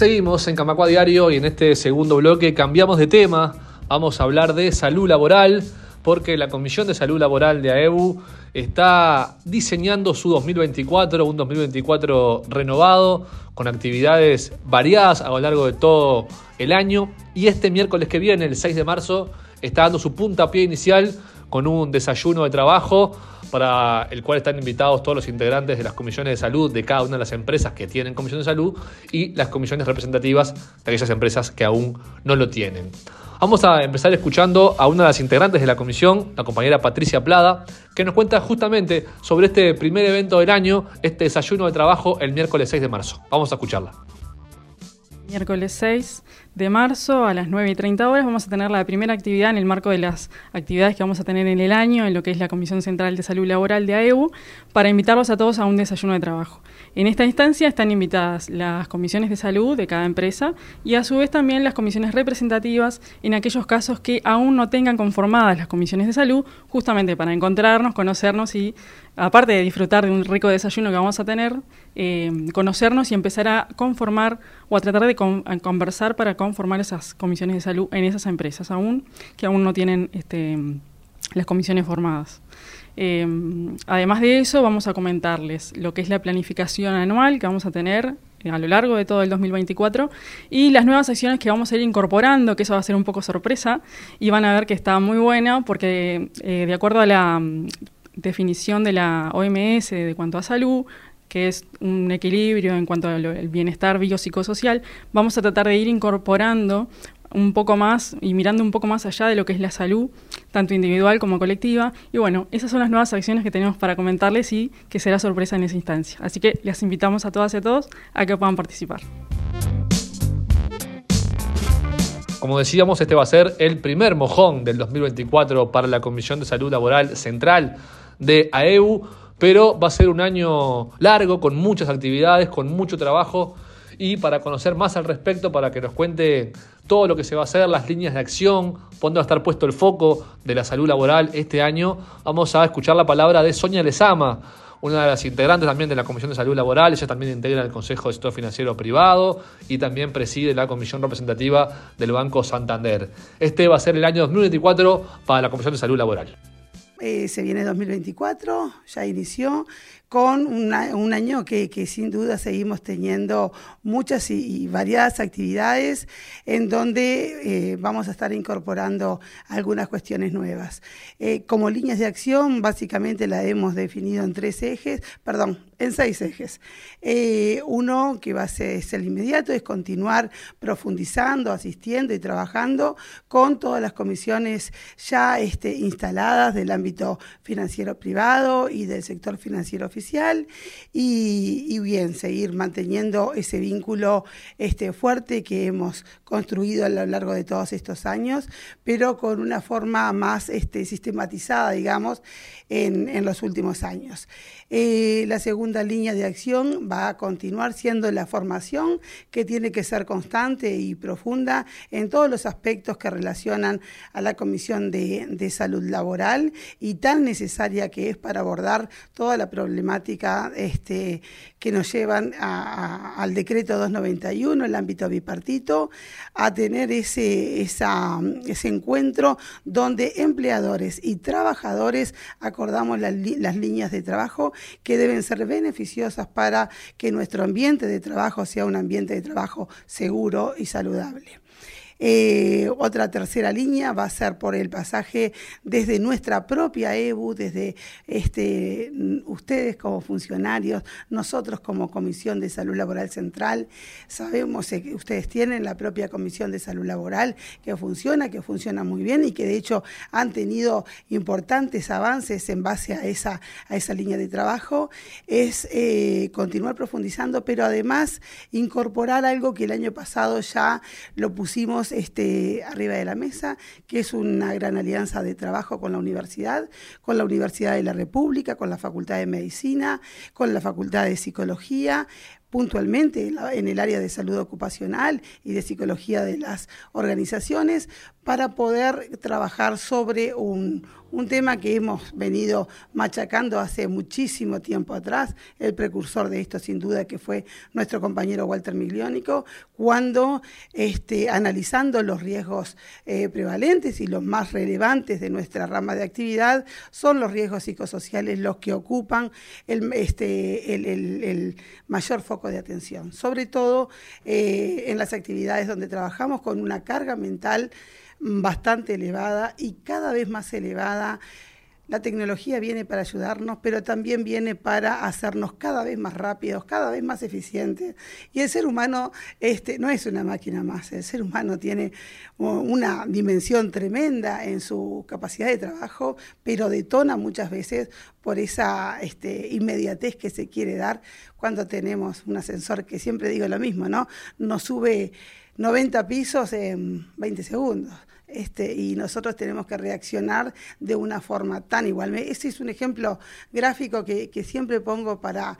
Seguimos en Camacua Diario y en este segundo bloque cambiamos de tema. Vamos a hablar de salud laboral porque la Comisión de Salud Laboral de AEBU está diseñando su 2024, un 2024 renovado, con actividades variadas a lo largo de todo el año. Y este miércoles que viene, el 6 de marzo, está dando su puntapié inicial con un desayuno de trabajo para el cual están invitados todos los integrantes de las comisiones de salud de cada una de las empresas que tienen comisión de salud y las comisiones representativas de aquellas empresas que aún no lo tienen. Vamos a empezar escuchando a una de las integrantes de la comisión, la compañera Patricia Plada, que nos cuenta justamente sobre este primer evento del año, este desayuno de trabajo el miércoles 6 de marzo. Vamos a escucharla. Miércoles 6 de marzo a las 9 y 30 horas vamos a tener la primera actividad en el marco de las actividades que vamos a tener en el año, en lo que es la Comisión Central de Salud Laboral de AEU, para invitarlos a todos a un desayuno de trabajo. En esta instancia están invitadas las comisiones de salud de cada empresa y a su vez también las comisiones representativas en aquellos casos que aún no tengan conformadas las comisiones de salud, justamente para encontrarnos, conocernos y, aparte de disfrutar de un rico desayuno que vamos a tener, eh, conocernos y empezar a conformar o a tratar de conversar para conformar esas comisiones de salud en esas empresas aún que aún no tienen este, las comisiones formadas. Eh, además de eso, vamos a comentarles lo que es la planificación anual que vamos a tener a lo largo de todo el 2024 y las nuevas acciones que vamos a ir incorporando, que eso va a ser un poco sorpresa y van a ver que está muy buena porque eh, de acuerdo a la mm, definición de la OMS de cuanto a salud, que es un equilibrio en cuanto al bienestar biopsicosocial, vamos a tratar de ir incorporando un poco más y mirando un poco más allá de lo que es la salud, tanto individual como colectiva. Y bueno, esas son las nuevas acciones que tenemos para comentarles y que será sorpresa en esa instancia. Así que les invitamos a todas y a todos a que puedan participar. Como decíamos, este va a ser el primer mojón del 2024 para la Comisión de Salud Laboral Central de AEU pero va a ser un año largo, con muchas actividades, con mucho trabajo y para conocer más al respecto, para que nos cuente todo lo que se va a hacer, las líneas de acción, dónde va a estar puesto el foco de la salud laboral este año, vamos a escuchar la palabra de Sonia Lezama, una de las integrantes también de la Comisión de Salud Laboral, ella también integra el Consejo de Sector Financiero Privado y también preside la Comisión Representativa del Banco Santander. Este va a ser el año 2024 para la Comisión de Salud Laboral. Eh, se viene 2024, ya inició, con un año que, sin duda seguimos teniendo muchas y, variadas actividades en donde eh, vamos a estar incorporando algunas cuestiones nuevas. Eh, como líneas de acción, básicamente la hemos definido en tres ejes, perdón, en seis ejes. Eh, uno, que va a ser el inmediato, es continuar profundizando, asistiendo y trabajando con todas las comisiones ya este, instaladas del ámbito financiero privado y del sector financiero y, bien, seguir manteniendo ese vínculo este, fuerte que hemos construido a lo largo de todos estos años, pero con una forma más este, sistematizada, digamos, en, en los últimos años. Eh, la segunda línea de acción va a continuar siendo la formación, que tiene que ser constante y profunda en todos los aspectos que relacionan a la Comisión de, de Salud Laboral y tan necesaria que es para abordar toda la problemática este, que nos llevan al decreto 291, el ámbito bipartito, a tener ese, ese encuentro donde empleadores y trabajadores acordamos las líneas de trabajo que deben ser beneficiosas para que nuestro ambiente de trabajo sea un ambiente de trabajo seguro y saludable. Eh, otra tercera línea va a ser por el pasaje desde nuestra propia EBU, desde este, ustedes como funcionarios, nosotros como Comisión de Salud Laboral Central. Sabemos que ustedes tienen la propia Comisión de Salud Laboral que funciona, que funciona muy bien y que de hecho han tenido importantes avances en base a esa, a esa línea de trabajo. Es eh, continuar profundizando, pero además incorporar algo que el año pasado ya lo pusimos este, arriba de la mesa, que es una gran alianza de trabajo con la universidad, con la Universidad de la República, con la Facultad de Medicina, con la Facultad de Psicología, puntualmente en el área de salud ocupacional y de psicología de las organizaciones para poder trabajar sobre un, un tema que hemos venido machacando hace muchísimo tiempo atrás, el precursor de esto sin duda que fue nuestro compañero Walter Migliónico, cuando este, analizando los riesgos eh, prevalentes y los más relevantes de nuestra rama de actividad, son los riesgos psicosociales los que ocupan el, este, el, mayor foco de atención, sobre todo eh, en las actividades donde trabajamos con una carga mental bastante elevada y cada vez más elevada. La tecnología viene para ayudarnos, pero también viene para hacernos cada vez más rápidos, cada vez más eficientes. Y el ser humano este, no es una máquina más, el ser humano tiene una dimensión tremenda en su capacidad de trabajo, pero detona muchas veces por esa este, inmediatez que se quiere dar cuando tenemos un ascensor que siempre digo lo mismo, ¿no? Nos sube 90 pisos en 20 segundos. Este, y nosotros tenemos que reaccionar de una forma tan igual. Ese es un ejemplo gráfico que, siempre pongo para,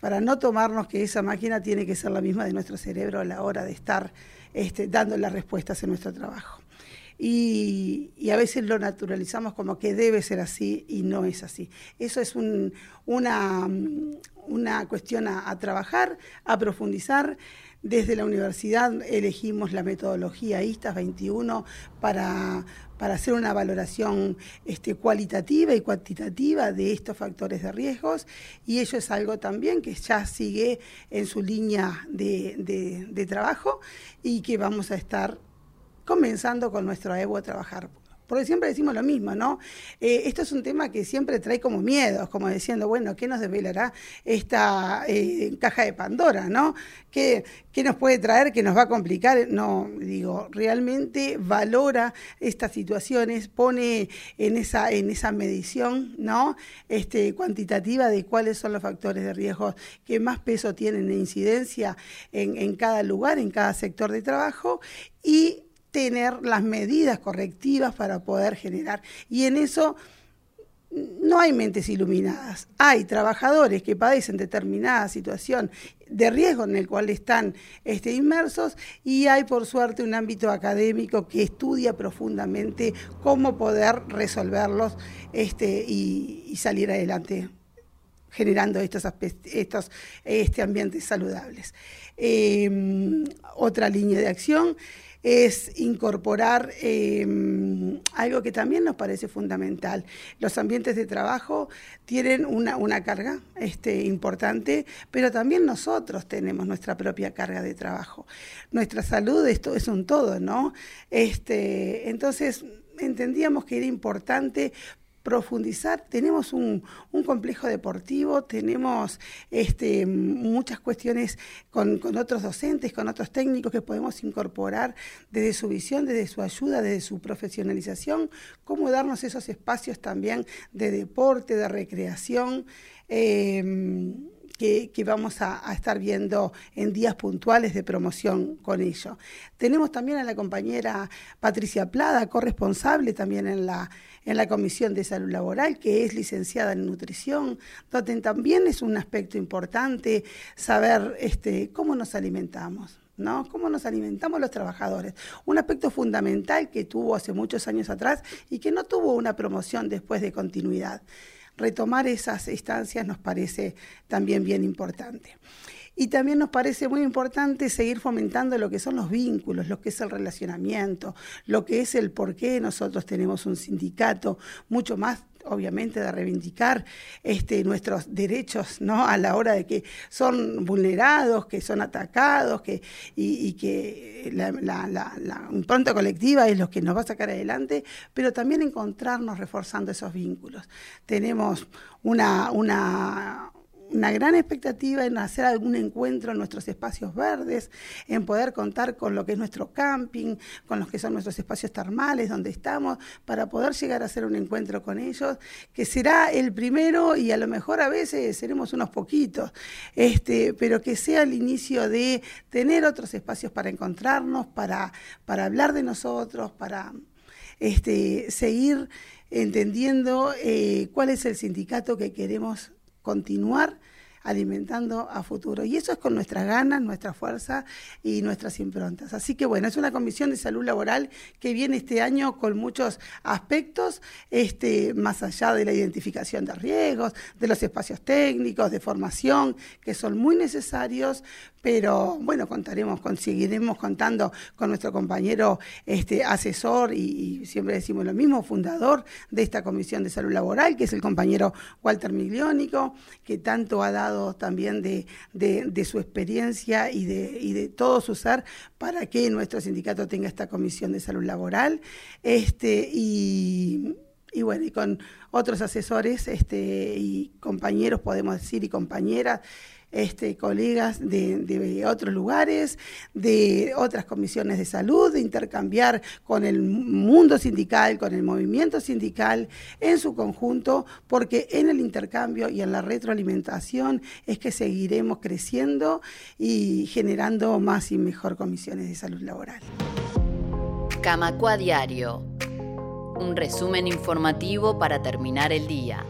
para no tomarnos que esa máquina tiene que ser la misma de nuestro cerebro a la hora de estar este, dando las respuestas en nuestro trabajo. Y, a veces lo naturalizamos como que debe ser así y no es así. Eso es una, una cuestión a trabajar, a profundizar. Desde la universidad elegimos la metodología ISTAS 21 para, para hacer una valoración este, cualitativa y cuantitativa de estos factores de riesgos. Y ello es algo también que ya sigue en su línea de, de trabajo y que vamos a estar comenzando con nuestro EVO a trabajar porque siempre decimos lo mismo, ¿no? Eh, esto es un tema que siempre trae como miedos, como diciendo, bueno, ¿qué nos desvelará esta eh, caja de Pandora, ¿no? ¿Qué, ¿Qué, nos puede traer que nos va a complicar? No, digo, realmente valora estas situaciones, pone en esa, en esa medición, ¿no? Este, cuantitativa de cuáles son los factores de riesgo que más peso tienen en incidencia en, en cada lugar, en cada sector de trabajo y tener las medidas correctivas para poder generar. Y en eso no hay mentes iluminadas, hay trabajadores que padecen determinada situación de riesgo en el cual están este, inmersos y hay por suerte un ámbito académico que estudia profundamente cómo poder resolverlos este, y, salir adelante generando estos, estos este, ambientes saludables. Em, otra línea de acción es incorporar em, algo que también nos parece fundamental. Los ambientes de trabajo tienen una, una carga este, importante, pero también nosotros tenemos nuestra propia carga de trabajo. Nuestra salud esto es un todo, ¿no? Este, entonces entendíamos que era importante profundizar. Tenemos un, complejo deportivo, tenemos este, muchas cuestiones con, otros docentes, con otros técnicos que podemos incorporar desde su visión, desde su ayuda, desde su profesionalización, cómo darnos esos espacios también de deporte, de recreación. Eh, que, vamos a, estar viendo en días puntuales de promoción con ello. Tenemos también a la compañera Patricia Plada, corresponsable también en la, en la Comisión de Salud Laboral, que es licenciada en nutrición, donde también es un aspecto importante saber este, cómo nos alimentamos. ¿no? ¿Cómo nos alimentamos los trabajadores? Un aspecto fundamental que tuvo hace muchos años atrás y que no tuvo una promoción después de continuidad retomar esas instancias nos parece también bien importante. Y también nos parece muy importante seguir fomentando lo que son los vínculos, lo que es el relacionamiento, lo que es el por qué nosotros tenemos un sindicato, mucho más obviamente de reivindicar este, nuestros derechos ¿no? a la hora de que son vulnerados, que son atacados, que, y, que la, la, la, impronta colectiva es lo que nos va a sacar adelante, pero también encontrarnos reforzando esos vínculos. Tenemos una, una una gran expectativa en hacer algún encuentro en nuestros espacios verdes, en poder contar con lo que es nuestro camping, con los que son nuestros espacios termales donde estamos, para poder llegar a hacer un encuentro con ellos, que será el primero y a lo mejor a veces seremos unos poquitos, este, pero que sea el inicio de tener otros espacios para encontrarnos, para, para hablar de nosotros, para este, seguir entendiendo eh, cuál es el sindicato que queremos continuar alimentando a futuro. Y eso es con nuestras ganas, nuestra fuerza y nuestras improntas. Así que bueno, es una comisión de salud laboral que viene este año con muchos aspectos, este, más allá de la identificación de riesgos, de los espacios técnicos, de formación, que son muy necesarios, pero bueno, contaremos, seguiremos contando con nuestro compañero este, asesor y, siempre decimos lo mismo, fundador de esta Comisión de Salud Laboral, que es el compañero Walter Migliónico, que tanto ha dado también de, su experiencia y de, y de todo su ser para que nuestro sindicato tenga esta Comisión de Salud Laboral. Este, y y bueno, y con otros asesores este, y compañeros, podemos decir, y compañeras, este, colegas de, otros lugares, de otras comisiones de salud, de intercambiar con el mundo sindical, con el movimiento sindical en su conjunto, porque en el intercambio y en la retroalimentación es que seguiremos creciendo y generando más y mejor comisiones de salud laboral. Camacua Diario. Un resumen informativo para terminar el día.